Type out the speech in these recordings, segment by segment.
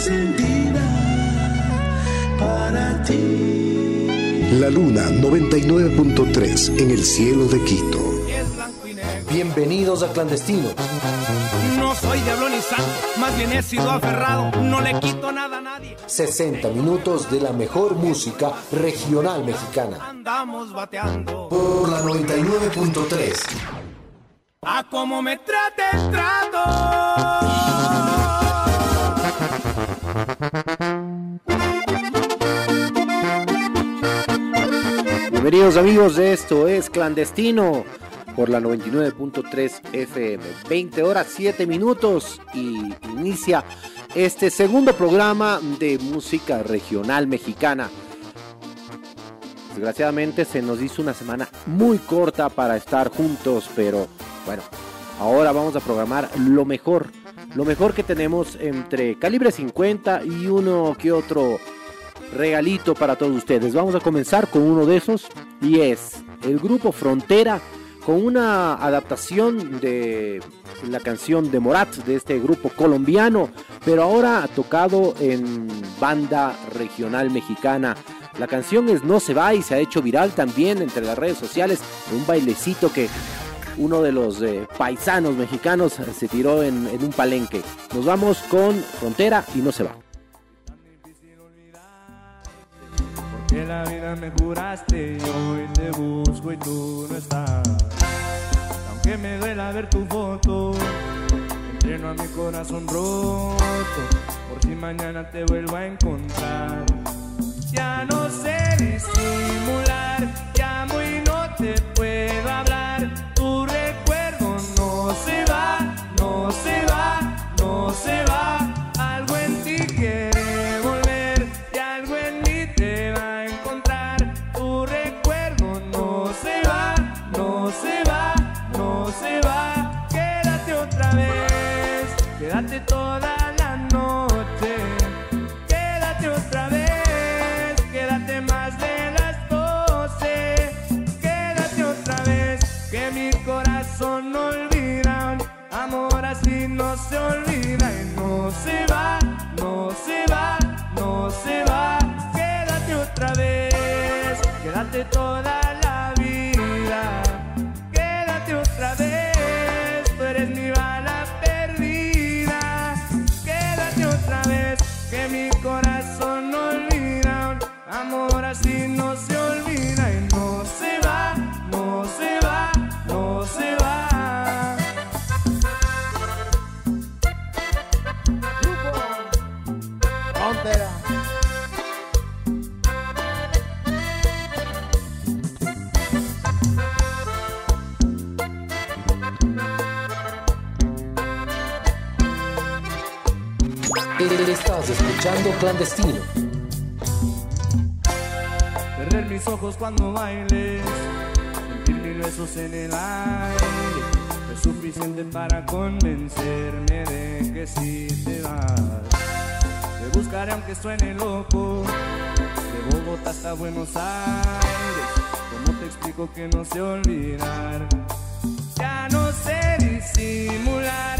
encendida para ti. La Luna 99.3 en el cielo de Quito. Bienvenidos a Clandestino. No soy diablo ni santo, más bien he sido aferrado, no le quito nada a nadie. 60 minutos de la mejor música regional mexicana. Andamos bateando. Por la 99.3. A como me trate el trato. Bienvenidos amigos, esto es Clandestino por la 99.3 FM. 20 horas 7 minutos y inicia este segundo programa de música regional mexicana. Desgraciadamente se nos hizo una semana muy corta para estar juntos, pero bueno, ahora vamos a programar lo mejor, lo mejor que tenemos entre calibre 50 y uno que otro regalito para todos ustedes. Vamos a comenzar con uno de esos y es el grupo Frontera con una adaptación de la canción de Morat de este grupo colombiano, pero ahora tocado en banda regional mexicana. La canción es No se va y se ha hecho viral también entre las redes sociales, un bailecito que uno de los eh, paisanos mexicanos se tiró en un palenque. Nos vamos con Frontera y No se va. Que la vida me juraste y hoy te busco y tú no estás. Aunque me duela ver tu foto, entreno a mi corazón roto. Por si mañana te vuelvo a encontrar. Ya no sé disimular, llamo y no te puedo Estás escuchando Clandestino. Cerrar mis ojos cuando bailes, sentir mil besos en el aire, es suficiente para convencerme de que si te vas. Te buscaré aunque suene loco, de Bogotá hasta Buenos Aires. ¿Cómo te explico que no sé olvidar? Ya no sé disimular,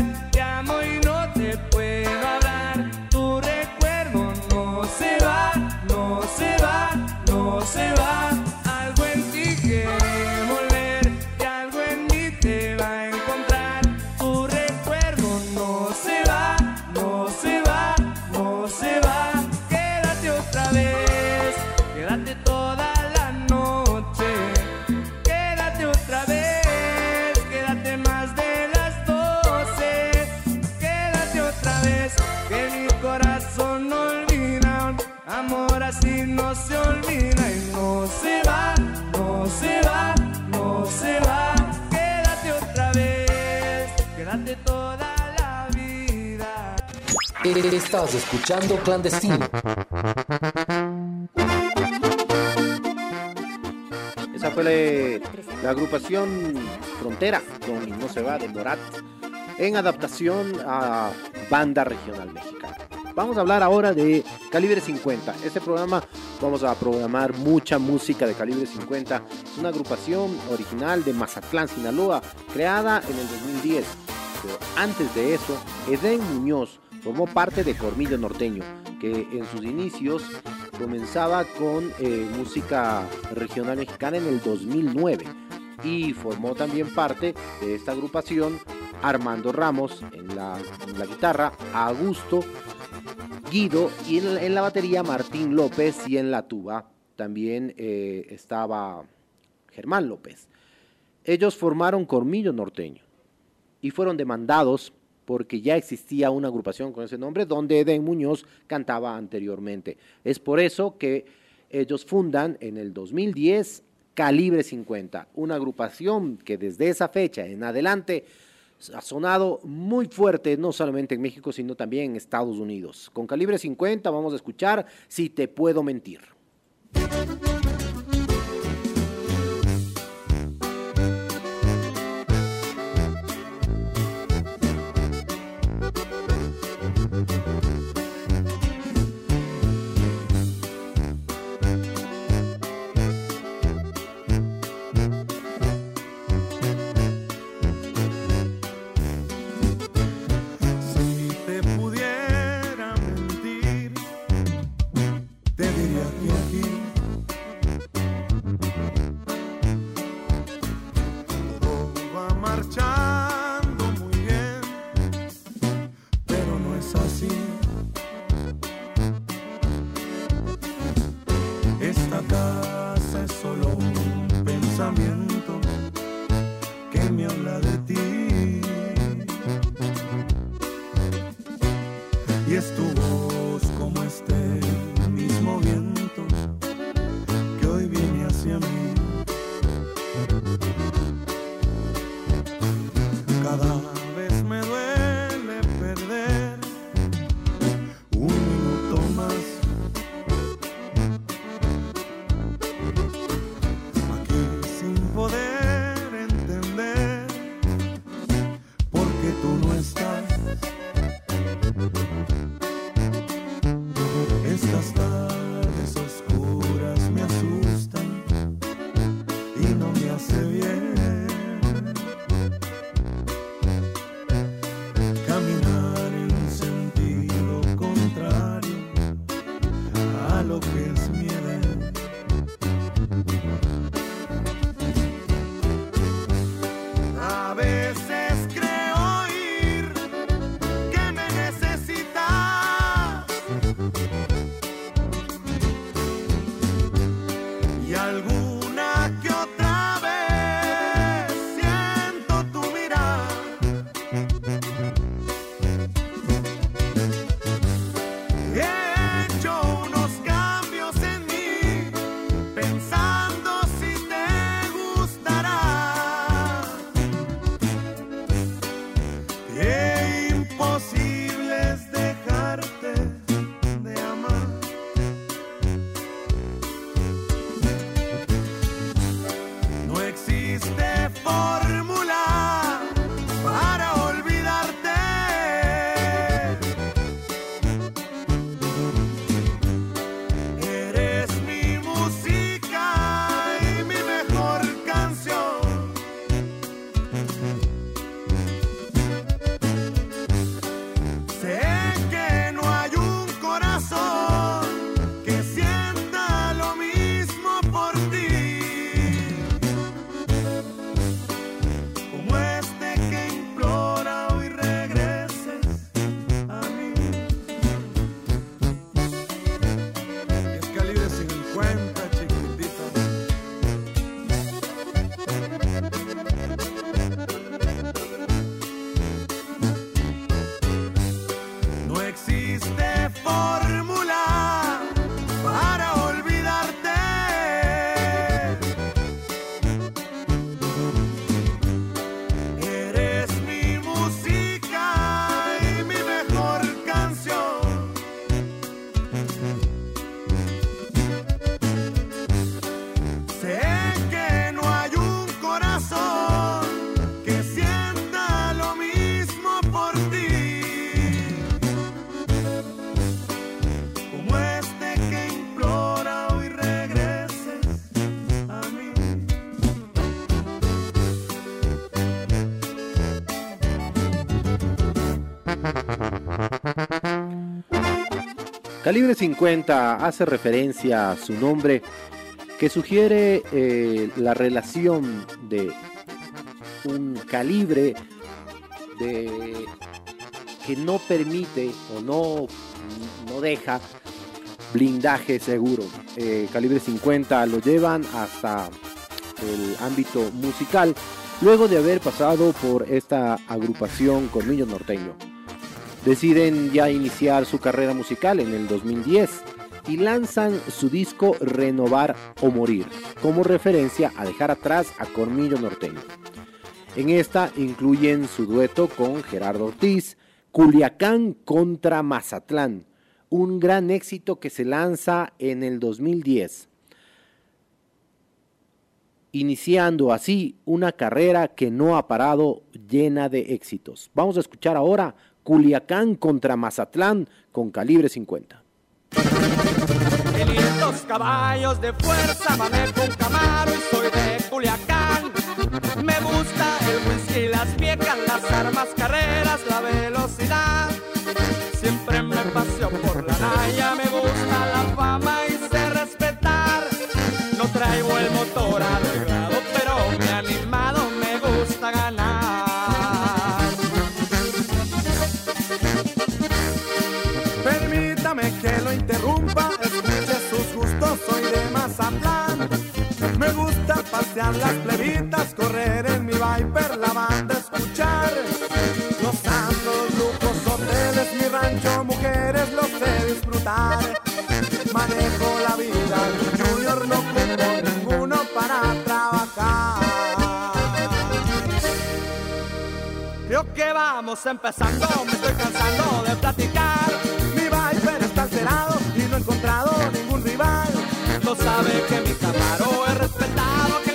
se va. Estás escuchando Clandestino. Esa fue la, agrupación Frontera con No se va de Morat en adaptación a banda regional mexicana. Vamos a hablar ahora de Calibre 50. Este programa vamos a programar mucha música de Calibre 50. Es una agrupación original de Mazatlán, Sinaloa, creada en el 2010. Pero antes de eso, Edén Muñoz formó parte de Cormillo Norteño, que en sus inicios comenzaba con eh, música regional mexicana en el 2009 y formó también parte de esta agrupación Armando Ramos en la, guitarra, Augusto, Guido y en, en la batería Martín López y en la tuba también eh, estaba Germán López. Ellos formaron Cormillo Norteño y fueron demandados porque ya existía una agrupación con ese nombre donde Eden Muñoz cantaba anteriormente. Es por eso que ellos fundan en el 2010 Calibre 50, una agrupación que desde esa fecha en adelante ha sonado muy fuerte, no solamente en México, sino también en Estados Unidos. Con Calibre 50 vamos a escuchar Si te puedo mentir. Calibre 50 hace referencia a su nombre que sugiere eh, la relación de un calibre que no permite o no, no deja blindaje seguro. Eh, calibre 50 lo llevan hasta el ámbito musical luego de haber pasado por esta agrupación Colmillo Norteño. Deciden ya iniciar su carrera musical en el 2010 y lanzan su disco Renovar o Morir, como referencia a dejar atrás a Colmillo Norteño. En esta incluyen su dueto con Gerardo Ortiz, Culiacán contra Mazatlán, un gran éxito que se lanza en el 2010, iniciando así una carrera que no ha parado llena de éxitos. Vamos a escuchar ahora Culiacán contra Mazatlán con calibre 50. 500 caballos de fuerza, manejo un camaro y soy de Culiacán. Me gusta el whisky, las viejas, las armas, carreras, la velocidad. Las plebitas, correr en mi Viper, la banda escuchar. Los lujos, hoteles, mi rancho, mujeres, lo sé disfrutar. Manejo la vida, Junior no ocupo ninguno para trabajar. Creo que vamos empezando, me estoy cansando de platicar. Mi Viper está alterado y no he encontrado ningún rival. No sabe que mi Camaro es respetado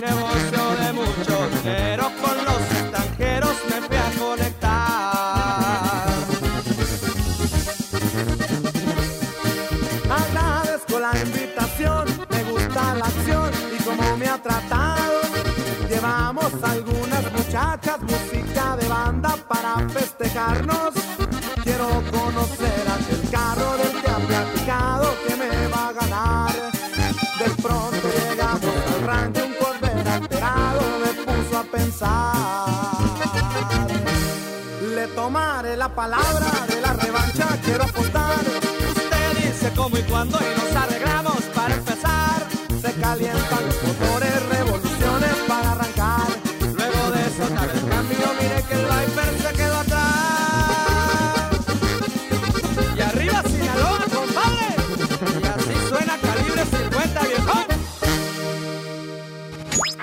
Negocio de mucho dinero con los extranjeros me fui a conectar. Agradezco la invitación, me gusta la acción y cómo me ha tratado. Llevamos algunas muchachas, música de banda para festejarnos. Quiero conocer aquel carro del que ha platicado que me va a ganar. De pronto llegamos Le tomaré la palabra de la revancha, quiero apostar. Usted dice cómo y cuándo y nos arreglamos para empezar. Se calientan los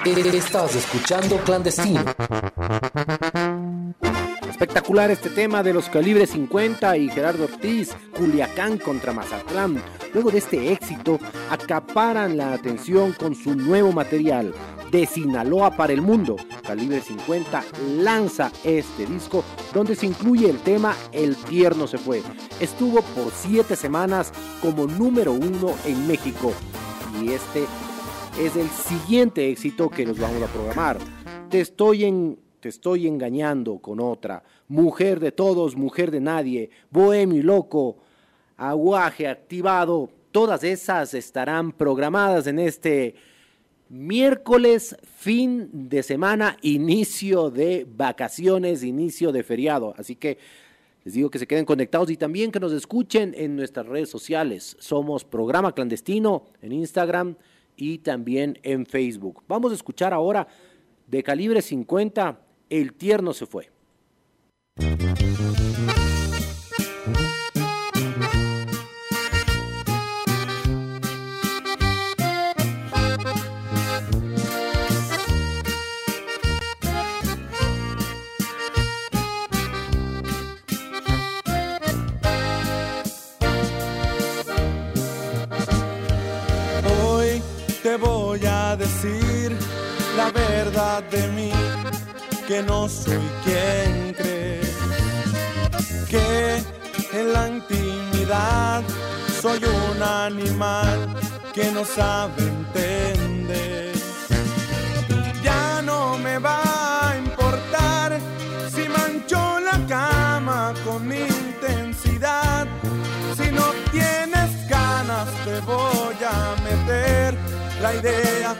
Estás escuchando Clandestino. Espectacular este tema de los calibres 50 y Gerardo Ortiz, Culiacán contra Mazatlán. Luego de este éxito, acaparan la atención con su nuevo material, de Sinaloa para el mundo. Calibre 50 lanza este disco donde se incluye el tema El tierno se fue. Estuvo por 7 semanas como número uno en México. Y este es el siguiente éxito que nos vamos a programar. Te estoy te estoy engañando con otra. Mujer de todos, mujer de nadie. Bohemio y loco. Aguaje activado. Todas esas estarán programadas en este miércoles, fin de semana, inicio de vacaciones, inicio de feriado. Así que les digo que se queden conectados y también que nos escuchen en nuestras redes sociales. Somos Programa Clandestino en Instagram y también en Facebook. Vamos a escuchar ahora de calibre 50, El tierno se fue. Verdad de mí, que no soy quien crees, que en la intimidad soy un animal que no sabe entender. Ya no me va a importar si mancho la cama con intensidad. Si no tienes ganas te voy a meter la idea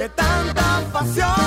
de tanta pasión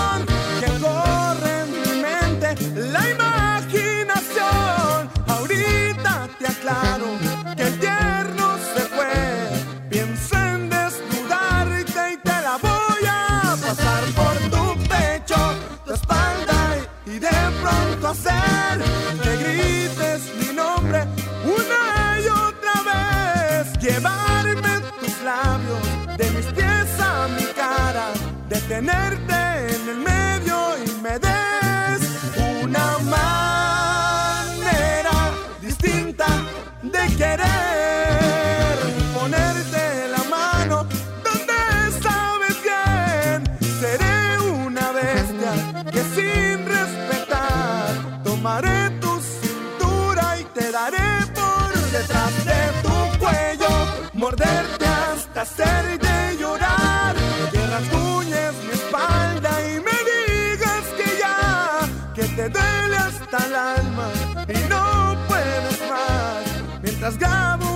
las gabo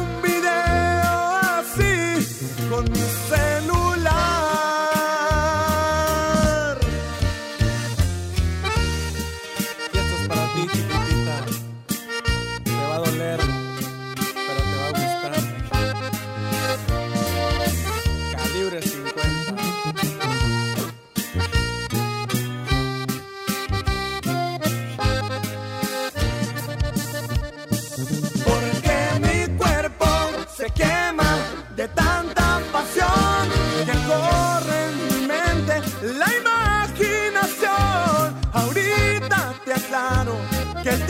tanta pasión que corre en mi mente la imaginación. Ahorita te aclaro que el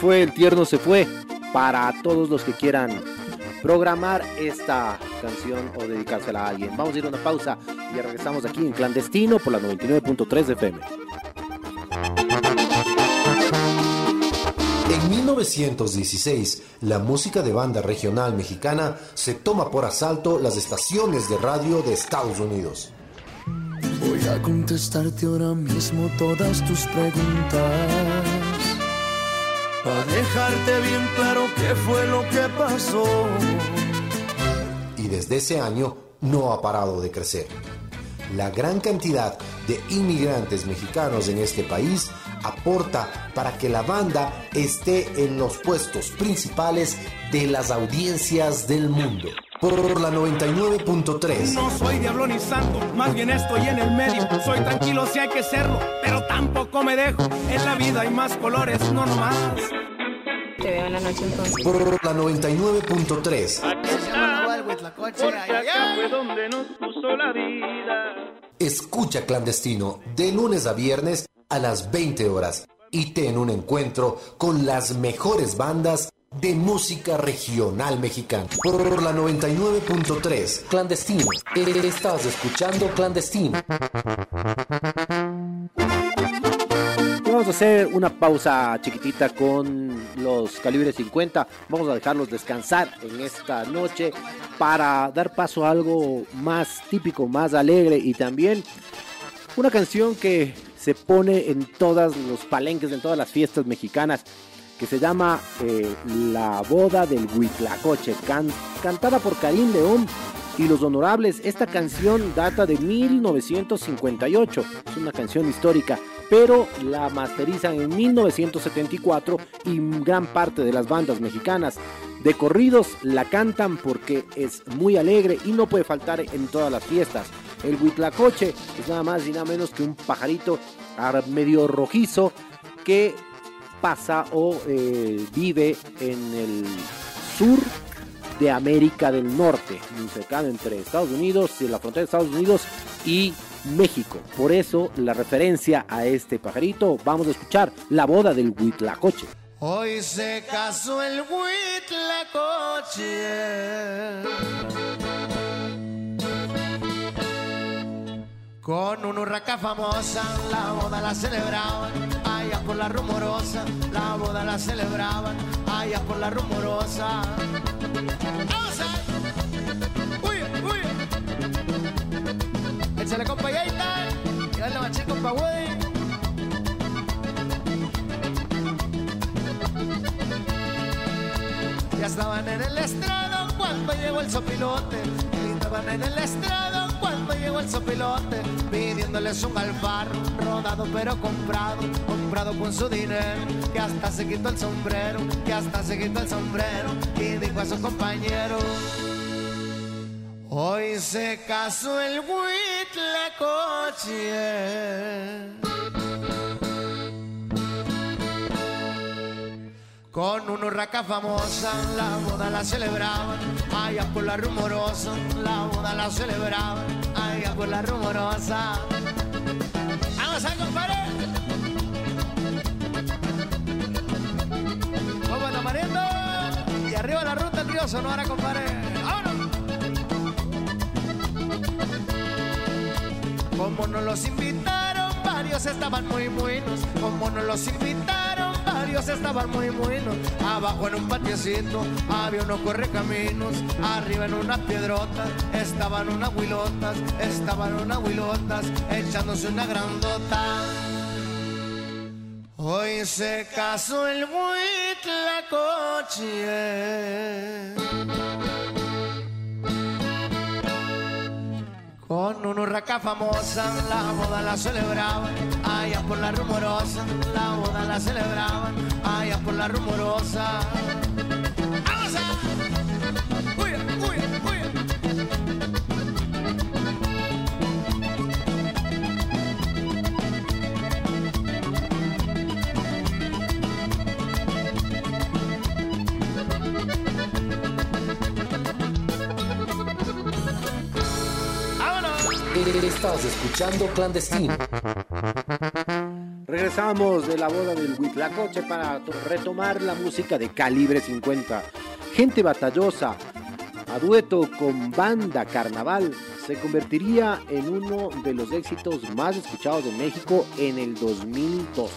fue El Tierno se fue. Para todos los que quieran programar esta canción o dedicársela a alguien. Vamos a ir a una pausa y regresamos aquí en Clandestino por la 99.3 de FM. En 1916, la música de banda regional mexicana se toma por asalto las estaciones de radio de Estados Unidos. Voy a contestarte ahora mismo todas tus preguntas. Para dejarte bien claro qué fue lo que pasó. y desde ese año no ha parado de crecer. La gran cantidad de inmigrantes mexicanos en este país aporta para que la banda esté en los puestos principales de las audiencias del mundo. Por la 99.3. No soy diablo ni santo, más bien estoy en el medio. Soy tranquilo si hay que serlo, pero tampoco me dejo. En la vida hay más colores, no nomás. te veo en la noche entonces. Por la 99.3. donde nos puso la vida. Escucha clandestino de lunes a viernes a las 20 horas y ten un encuentro con las mejores bandas de música regional mexicana. Por la 99.3, clandestino. Estás escuchando clandestino. Vamos a hacer una pausa chiquitita con los calibres 50. Vamos a dejarlos descansar en esta noche para dar paso a algo más típico, más alegre y también una canción que se pone en todos los palenques, en todas las fiestas mexicanas que se llama eh, La boda del Huitlacoche, cantada por Karim León y los honorables. Esta canción data de 1958, es una canción histórica, pero la masterizan en 1974 y gran parte de las bandas mexicanas de corridos la cantan porque es muy alegre y no puede faltar en todas las fiestas. El Huitlacoche es nada más y nada menos que un pajarito medio rojizo que pasa o eh, vive en el sur de América del Norte, muy cercano entre Estados Unidos, y la frontera de Estados Unidos y México. Por eso la referencia a este pajarito, vamos a escuchar la boda del Huitlacoche. Hoy se casó el Huitlacoche con una urraca famosa. La boda la celebraban allá por la rumorosa. La boda la celebraban allá por la rumorosa. ¡Vamos a! ¡Uy, uy! Échale compa Yaita y dale machín compa Woody. Ya estaban en el estrado cuando llegó el sopilote. estaban en el estrado cuando llegó el sopilote. Pidiéndoles un alfaro, rodado pero comprado. Comprado con su dinero, que hasta se quitó el sombrero. Que hasta se quitó el sombrero. Y dijo a su compañero. Hoy se casó el coche Con una urraca famosa, la boda la celebraban, allá por la rumorosa, la boda la celebraban, allá por la rumorosa. ¡Vamos a compadre! ¡Vamos mariendo! Y arriba la ruta, tío Sonora, compadre. ¡Vámonos! Como nos los invitaron, varios estaban muy buenos. Como nos los invitaron estaban muy buenos. Abajo en un patiecito había unos correcaminos. Arriba en unas piedrotas estaban unas huilotas. Estaban unas huilotas echándose una grandota. Hoy se casó el coche. Con una urraca famosa, la boda la celebraban, allá por la rumorosa, la boda la celebraban, allá por la rumorosa. ¡Vamos a! Estás escuchando Clandestino. Regresamos de la boda del Huitlacoche para retomar la música de calibre 50. Gente batallosa, a dueto con banda carnaval, se convertiría en uno de los éxitos más escuchados de México en el 2012.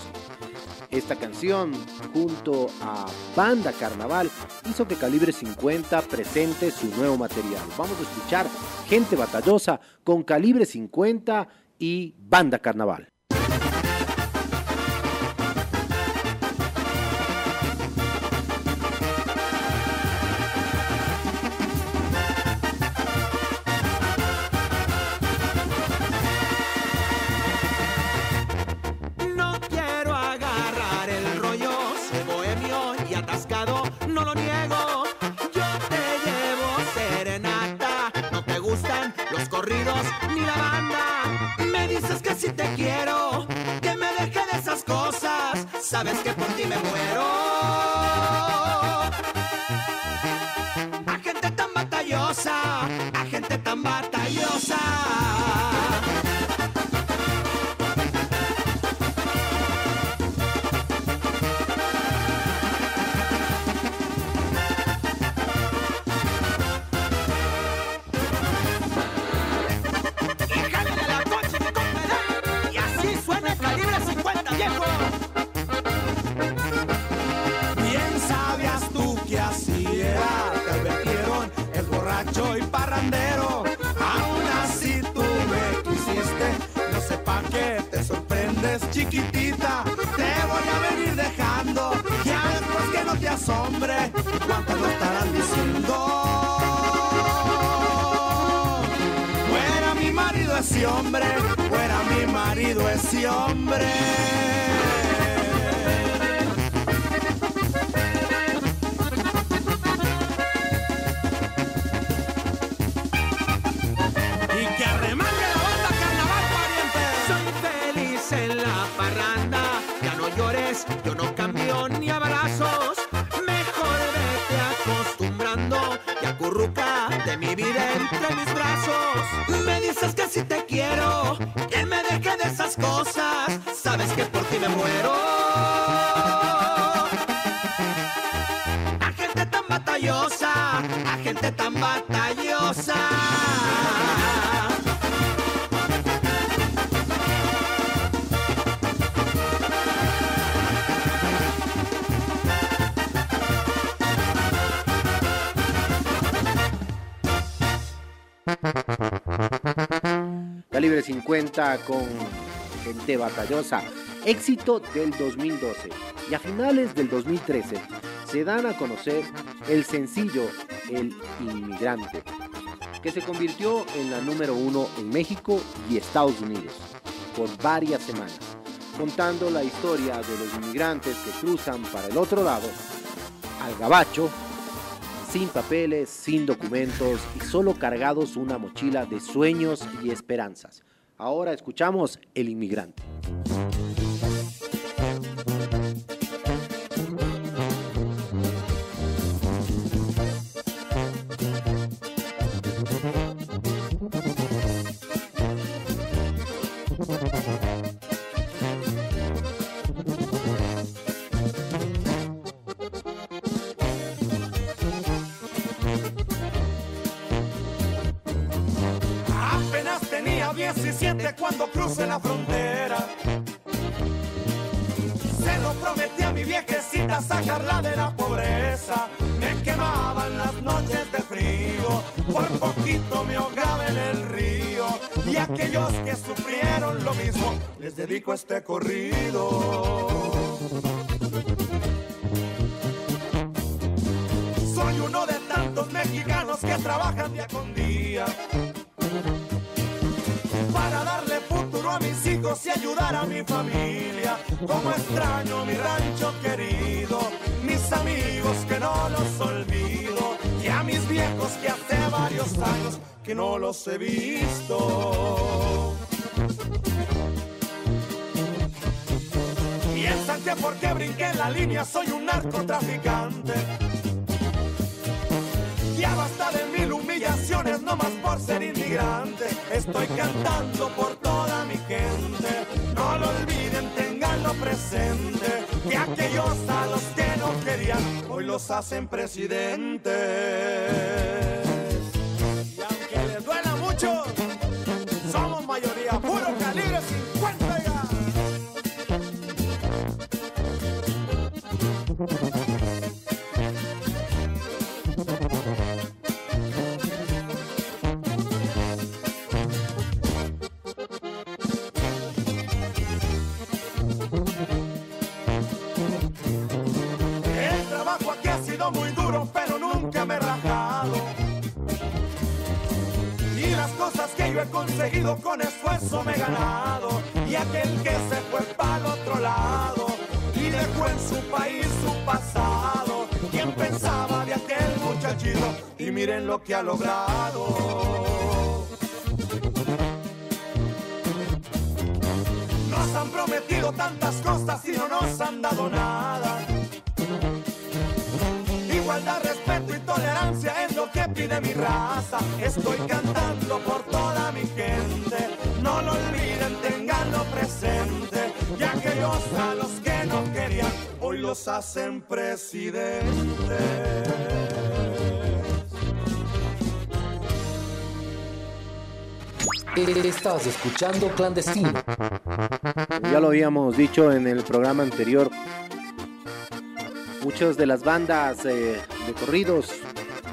Esta canción, junto a Banda Carnaval, hizo que Calibre 50 presente su nuevo material. Vamos a escuchar Gente Batallosa con Calibre 50 y Banda Carnaval. Asombre, cuánto lo estarán diciendo. Fuera mi marido ese hombre, fuera mi marido ese hombre. Entre mis brazos. Me dices que si te quiero, que me deje de esas cosas. Sabes que por ti me muero. Calibre 50 con gente batallosa. Éxito del 2012. Y a finales del 2013 se dan a conocer el sencillo El Inmigrante, que se convirtió en la número uno en México y Estados Unidos por varias semanas, contando la historia de los inmigrantes que cruzan para el otro lado, al gabacho, sin papeles, sin documentos y solo cargados una mochila de sueños y esperanzas. Ahora escuchamos El Inmigrante. Cuando crucé la frontera. Se lo prometí a mi viejecita sacarla de la pobreza. Me quemaban las noches de frío, por poquito me ahogaba en el río. Y aquellos que sufrieron lo mismo, les dedico este corrido. Soy uno de tantos mexicanos que trabajan día con día y ayudar a mi familia. Como extraño mi rancho querido, mis amigos que no los olvido y a mis viejos que hace varios años que no los he visto. Piensan que porque brinqué en la línea soy un narcotraficante. Ya basta de no más por ser inmigrante. Estoy cantando por toda mi gente. No lo olviden, tenganlo presente. Que aquellos a los que no querían, hoy los hacen presidentes. Muy duro, pero nunca me he rajado. Y las cosas que yo he conseguido con esfuerzo me he ganado. Y aquel que se fue para el otro lado y dejó en su país su pasado. ¿Quién pensaba de aquel muchachito? Y miren lo que ha logrado. Nos han prometido tantas cosas y no nos han dado nada. Igualdad, respeto y tolerancia es lo que pide mi raza. Estoy cantando por toda mi gente. No lo olviden, tenganlo presente. Y aquellos a los que no querían, hoy los hacen presidentes. Estás escuchando Clandestino. Ya lo habíamos dicho en el programa anterior. Muchas de las bandas eh, de corridos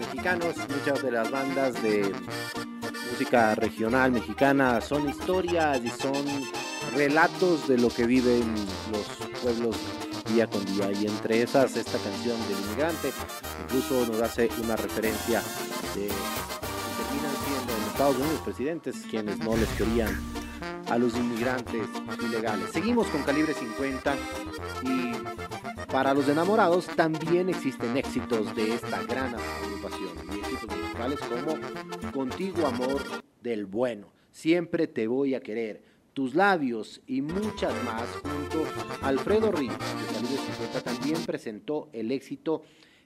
mexicanos, muchas de las bandas de música regional mexicana son historias y son relatos de lo que viven los pueblos día con día y entre esas esta canción del inmigrante incluso nos hace una referencia de que terminan siendo en Estados Unidos presidentes quienes no les querían a los inmigrantes ilegales. Seguimos con calibre 50 y para los enamorados también existen éxitos de esta gran agrupación y éxitos musicales como Contigo Amor del Bueno, Siempre Te Voy a Querer, Tus Labios y muchas más junto a Alfredo Ríos de Calibre 50 también presentó el éxito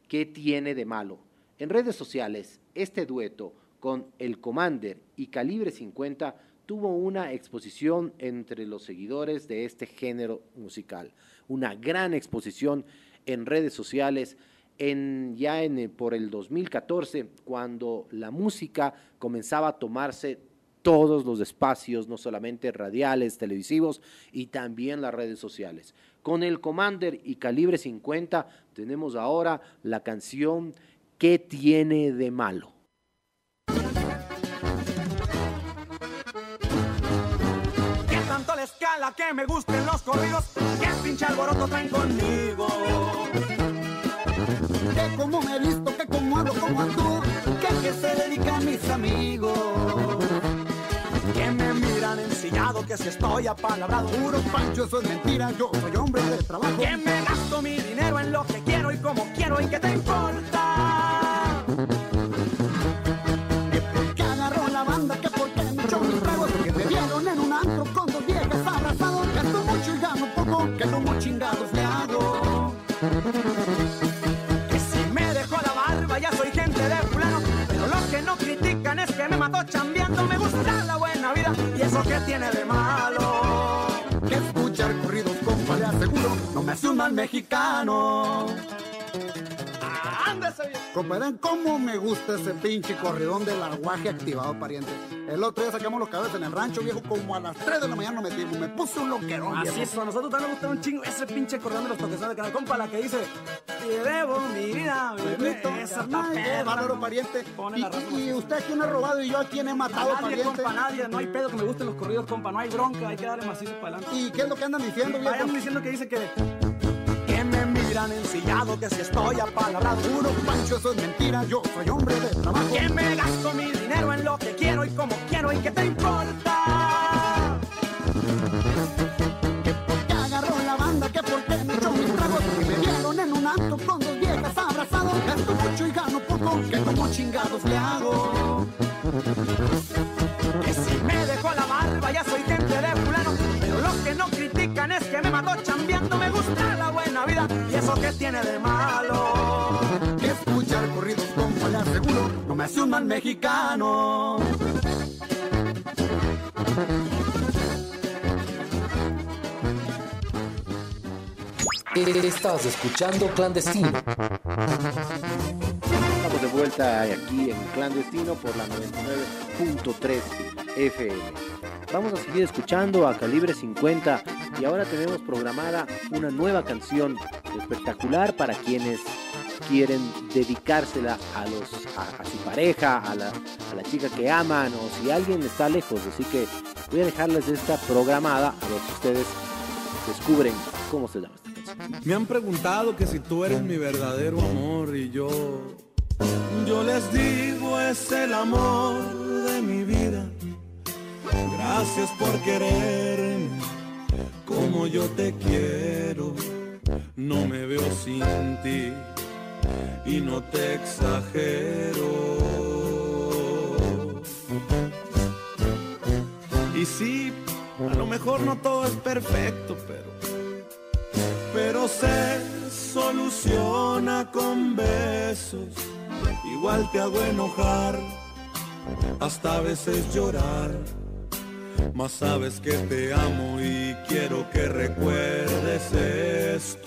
¿Qué tiene de malo? En redes sociales, este dueto con El Commander y Calibre 50 tuvo una exposición entre los seguidores de este género musical, una gran exposición en redes sociales en, ya en, por el 2014, cuando la música comenzaba a tomarse todos los espacios, no solamente radiales, televisivos y también las redes sociales. Con el Commander y Calibre 50 tenemos ahora la canción ¿Qué tiene de malo? Escala que me gusten los corridos, que pinche alboroto traen conmigo. Que como me visto, que como hablo, como actúo, que que se dedica a mis amigos. Que me miran ensillado, que si estoy apalabrado, puro pancho, eso es mentira, yo soy hombre de trabajo. Que me gasto mi dinero en lo que quiero y como quiero y que te importa. Tiene de malo. Que escuchar corridos, compa, le aseguro, no me hace un mexicano. Ándese bien. Compadre, ¿cómo me gusta ese pinche corridón del aguaje activado, pariente? El otro día sacamos los cabezas en el rancho, viejo, como a las 3 de la mañana nos metimos. Me puse un loquerón, Así viejo. es, a nosotros también nos gusta un chingo ese pinche corriendo de los toquesones de canal. Compa, la que dice, te debo mi vida, Bebito, esa bárbaro, pariente. Pone Y, la razón. y- y usted a quién ha robado y yo a quién he matado, A nadie, pariente. compa, nadie. No hay pedo que me gusten los corridos, compa. No hay bronca, hay que darle macizo para adelante. ¿Y qué es lo que andan diciendo, viejo? Vayan diciendo que dice que Que si estoy apalabrado, Puro pancho, eso es mentira, yo soy hombre de trabajo. Que me gasto mi dinero en lo que quiero y como quiero y que te importa. Que tiene de malo. Que escuchar corridos, compa, le aseguro, no me hace un mal mexicano. Estás escuchando Clandestino. Estamos de vuelta aquí en Clandestino por la 99.3 FM. Vamos a seguir escuchando a Calibre 50 y ahora tenemos programada una nueva canción espectacular para quienes quieren dedicársela a, los, a, su pareja, a la, a la chica que aman o si alguien está lejos. Así que voy a dejarles esta programada a ver si ustedes descubren cómo se llama esta canción. Me han preguntado que si tú eres mi verdadero amor y yo, yo les digo es el amor de mi vida. Gracias por quererme como yo te quiero. No me veo sin ti y no te exagero. Y sí, a lo mejor no todo es perfecto, pero pero se soluciona con besos. Igual te hago enojar, hasta a veces llorar. Mas sabes que te amo y quiero que recuerdes esto.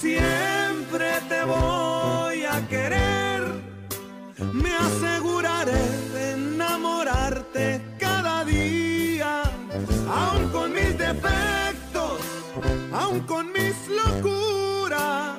Siempre te voy a querer, me aseguraré de enamorarte cada día, aun con mis defectos, aun con mis locuras,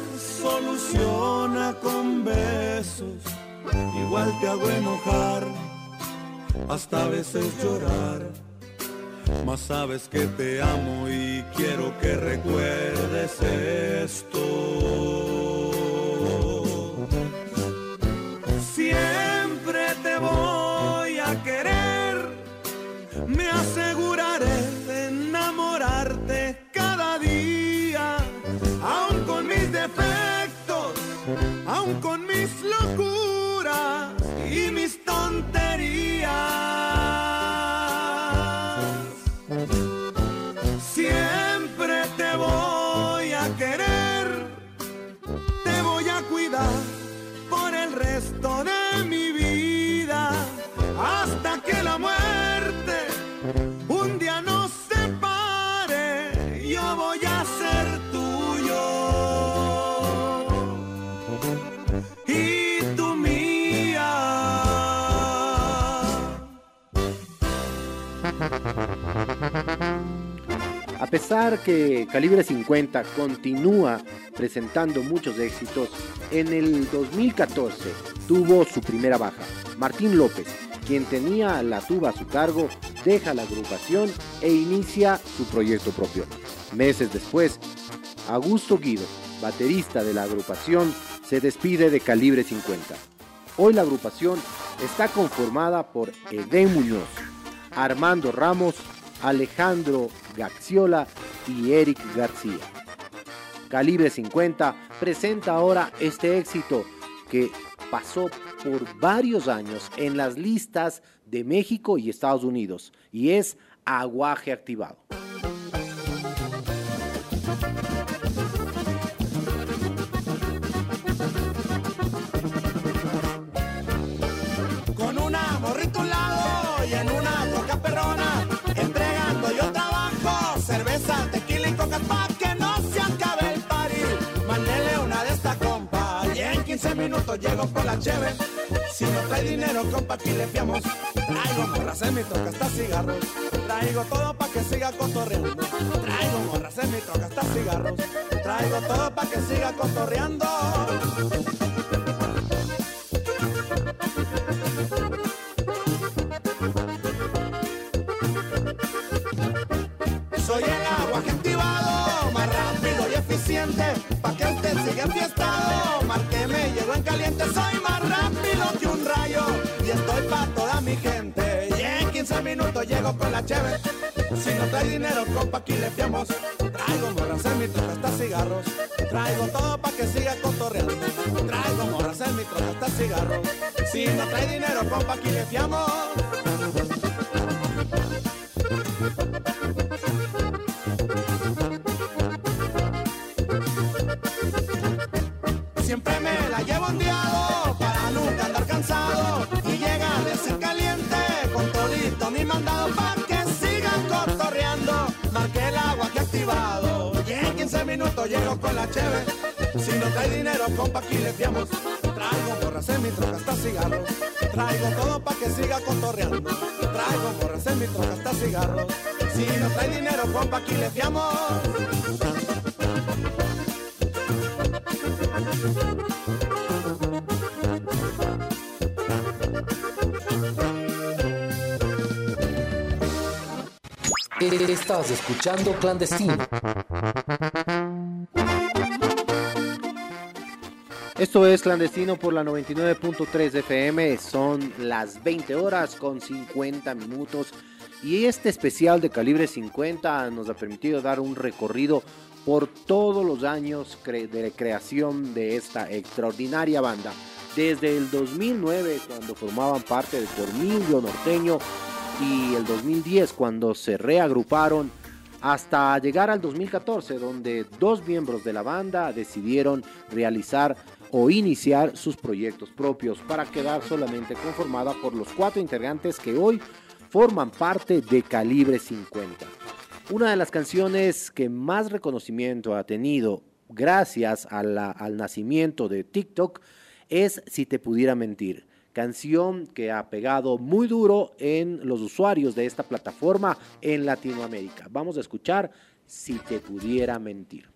soluciona con besos. Igual te hago enojar, hasta a veces llorar. Mas sabes que te amo y quiero que recuerdes esto. Siempre te voy con mis locuras y mis tonterías. Siempre te voy a querer, te voy a cuidar por el resto de mi vida, hasta que la muerte pesar que Calibre 50 continúa presentando muchos éxitos, en el 2014 tuvo su primera baja. Martín López, quien tenía la tuba a su cargo, deja la agrupación e inicia su proyecto propio. Meses después, Augusto Guido, baterista de la agrupación, se despide de Calibre 50. Hoy la agrupación está conformada por Edén Muñoz, Armando Ramos, Alejandro Gaxiola y Eric García. Calibre 50 presenta ahora este éxito que pasó por varios años en las listas de México y Estados Unidos y es Aguaje Activado. Llego con la cheve. Si no trae dinero, compa, aquí le fiamos. Traigo morras en mi troca hasta cigarros. Traigo todo pa' que siga cotorreando. Traigo morras en mi troca hasta cigarros. Traigo todo pa' que siga cotorreando. Soy el agua que activado, más rápido y eficiente, pa' que usted siga enfiestado. Márqueme, llego en caliente, soy más rápido que un rayo, y estoy pa' toda mi gente. Y en 15 minutos llego con la cheve, si no trae dinero, compa, aquí le fiamos. Traigo morras en mi troca hasta cigarros, traigo todo pa' que siga cotorreando. Traigo morras en mi troca hasta cigarros, si no trae dinero, compa, aquí le fiamos. La cheve. Si no trae dinero, compa, aquí le fiamos. Traigo borras en mi troca hasta cigarros. Traigo todo para que siga cotorreando. Traigo borras en mi troca hasta cigarros. Si no trae dinero, compa, aquí le fiamos. Estás escuchando Clandestino. Esto es Clandestino por la 99.3 FM, son las 20 horas con 50 minutos y este especial de calibre 50 nos ha permitido dar un recorrido por todos los años de creación de esta extraordinaria banda. Desde el 2009 cuando formaban parte de Tornillo Norteño y el 2010 cuando se reagruparon hasta llegar al 2014, donde dos miembros de la banda decidieron realizar o iniciar sus proyectos propios para quedar solamente conformada por los cuatro integrantes que hoy forman parte de Calibre 50. Una de las canciones que más reconocimiento ha tenido gracias al nacimiento de TikTok es Si te pudiera mentir canción que ha pegado muy duro en los usuarios de esta plataforma en Latinoamérica. Vamos a escuchar Si te pudiera mentir.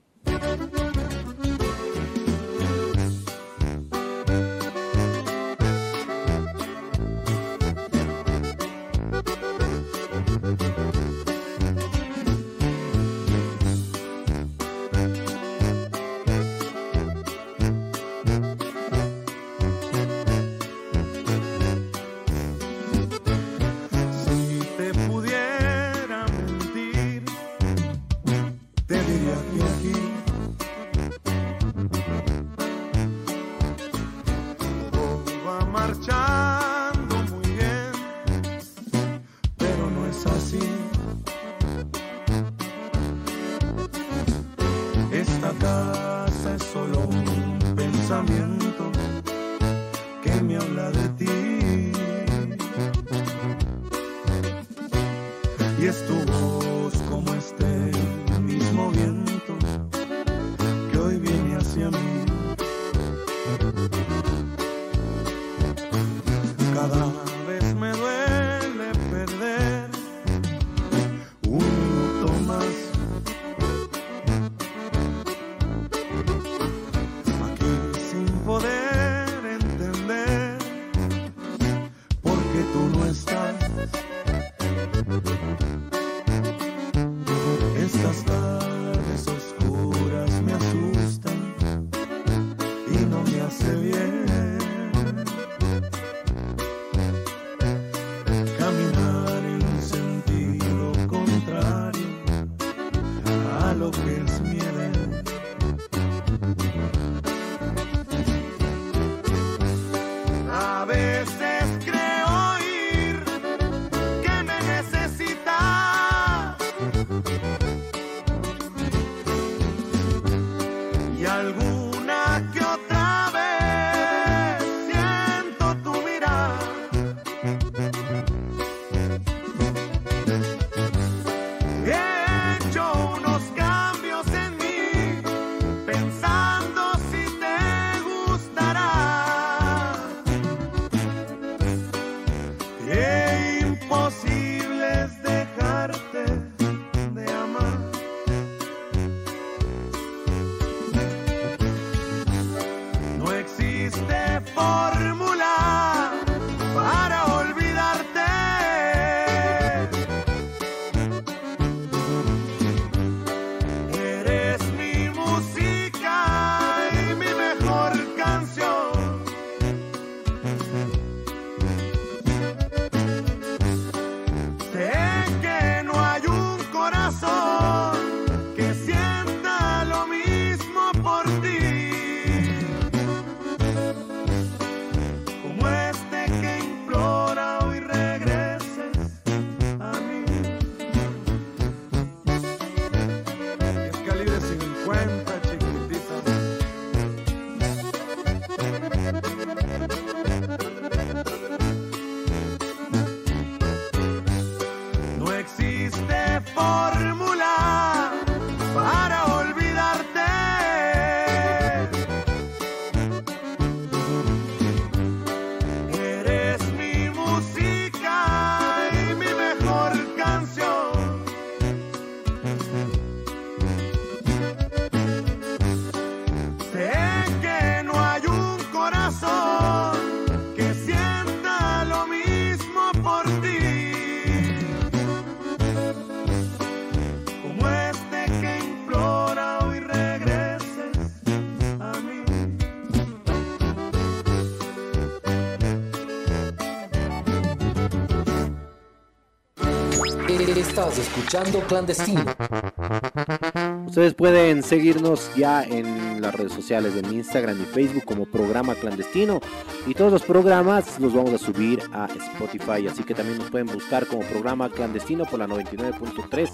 Escuchando Clandestino. Ustedes pueden seguirnos ya en las redes sociales, en Instagram y Facebook como programa clandestino. Y todos los programas los vamos a subir a Spotify. Así que también nos pueden buscar como programa clandestino por la 99.3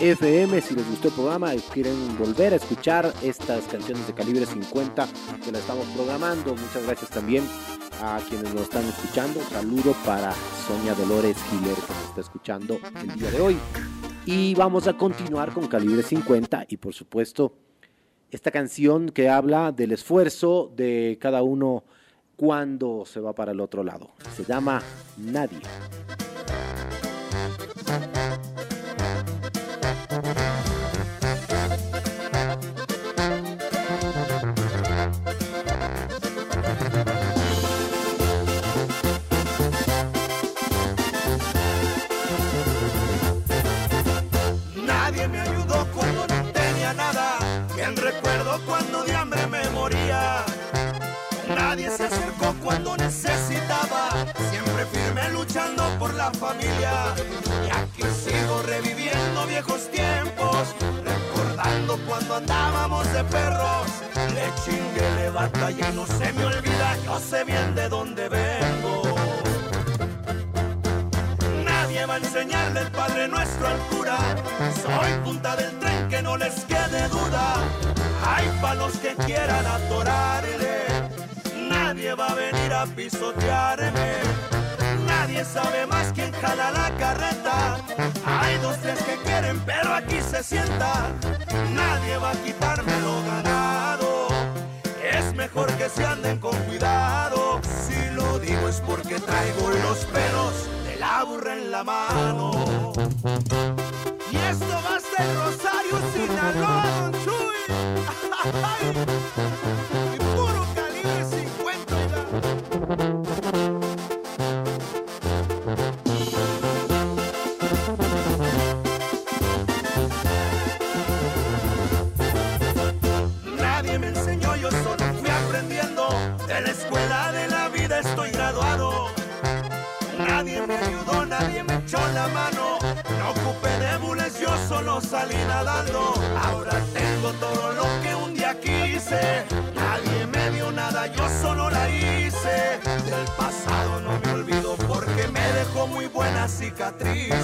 FM. Si les gustó el programa y quieren volver a escuchar estas canciones de calibre 50 que la estamos programando, muchas gracias también a quienes nos están escuchando. Saludo para Sonia Dolores Giler que nos está escuchando el día de hoy. Y vamos a continuar con calibre 50 y por supuesto esta canción que habla del esfuerzo de cada uno cuando se va para el otro lado. Se llama. Nadie cuando necesitaba. Siempre firme luchando por la familia. Y aquí sigo reviviendo viejos tiempos. Recordando cuando andábamos de perros. Le chingué, le batallé y no se me olvida. Yo sé bien de dónde vengo. Nadie va a enseñarle el Padre Nuestro al cura. Soy punta del tren que no les quede duda. Hay palos que quieran atorarle. Nadie va a venir a pisotearme. Nadie sabe más quién jala la carreta. Hay dos, tres que quieren, pero aquí se sienta. Nadie va a quitarme lo ganado. Es mejor que se anden con cuidado. Si lo digo es porque traigo los pelos de la burra en la mano. Y esto va a ser Rosario Sinaloa, muy buenas cicatrices.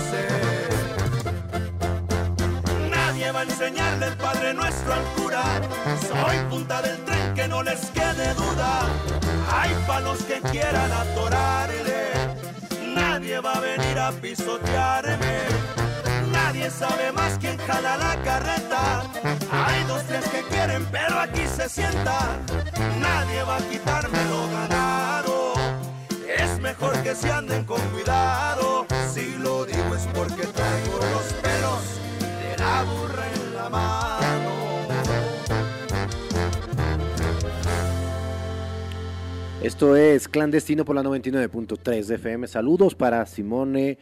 Nadie va a enseñarle el Padre Nuestro al cura. Soy punta del tren que no les quede duda. Hay palos que quieran atorarle. Nadie va a venir a pisotearme. Nadie sabe más quién jala la carreta. Hay dos, tres que quieren, pero aquí se sienta. Nadie va a quitarme lo ganado. Es mejor que se anden con cuidado. Si lo digo es porque traigo los pelos de la burra en la mano. Esto es Clandestino por la 99.3 de FM. Saludos para Simone,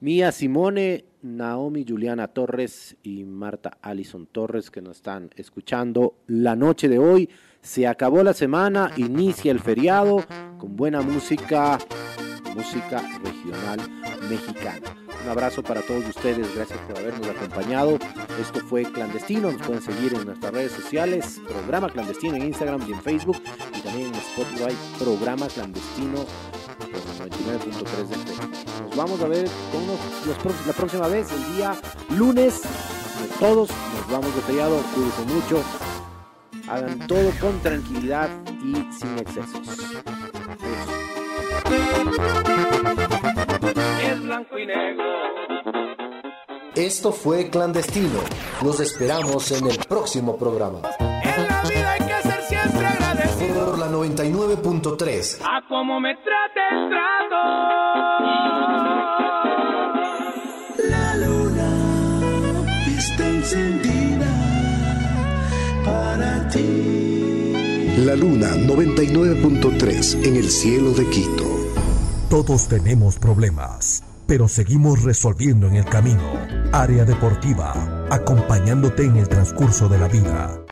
Mía Simone, Naomi Juliana Torres y Marta Alison Torres que nos están escuchando la noche de hoy. Se acabó la semana, inicia el feriado con buena música, música regional mexicana. Un abrazo para todos ustedes, gracias por habernos acompañado. Esto fue Clandestino, nos pueden seguir en nuestras redes sociales, programa Clandestino en Instagram y en Facebook, y también en Spotify, programa Clandestino por 99.3 de FM. Nos vamos a ver con los- los la próxima vez, el día lunes. Todos nos vamos de feriado, cuídense mucho, hagan todo con tranquilidad y sin excesos. Es blanco y negro. Esto fue Clandestino. Los esperamos en el próximo programa. En la vida hay que ser siempre agradecido. Por la 99.3. A como me trate el trato. La luna está encendida La Luna 99.3 en el cielo de Quito. Todos tenemos problemas, pero seguimos resolviendo en el camino. Área Deportiva, acompañándote en el transcurso de la vida.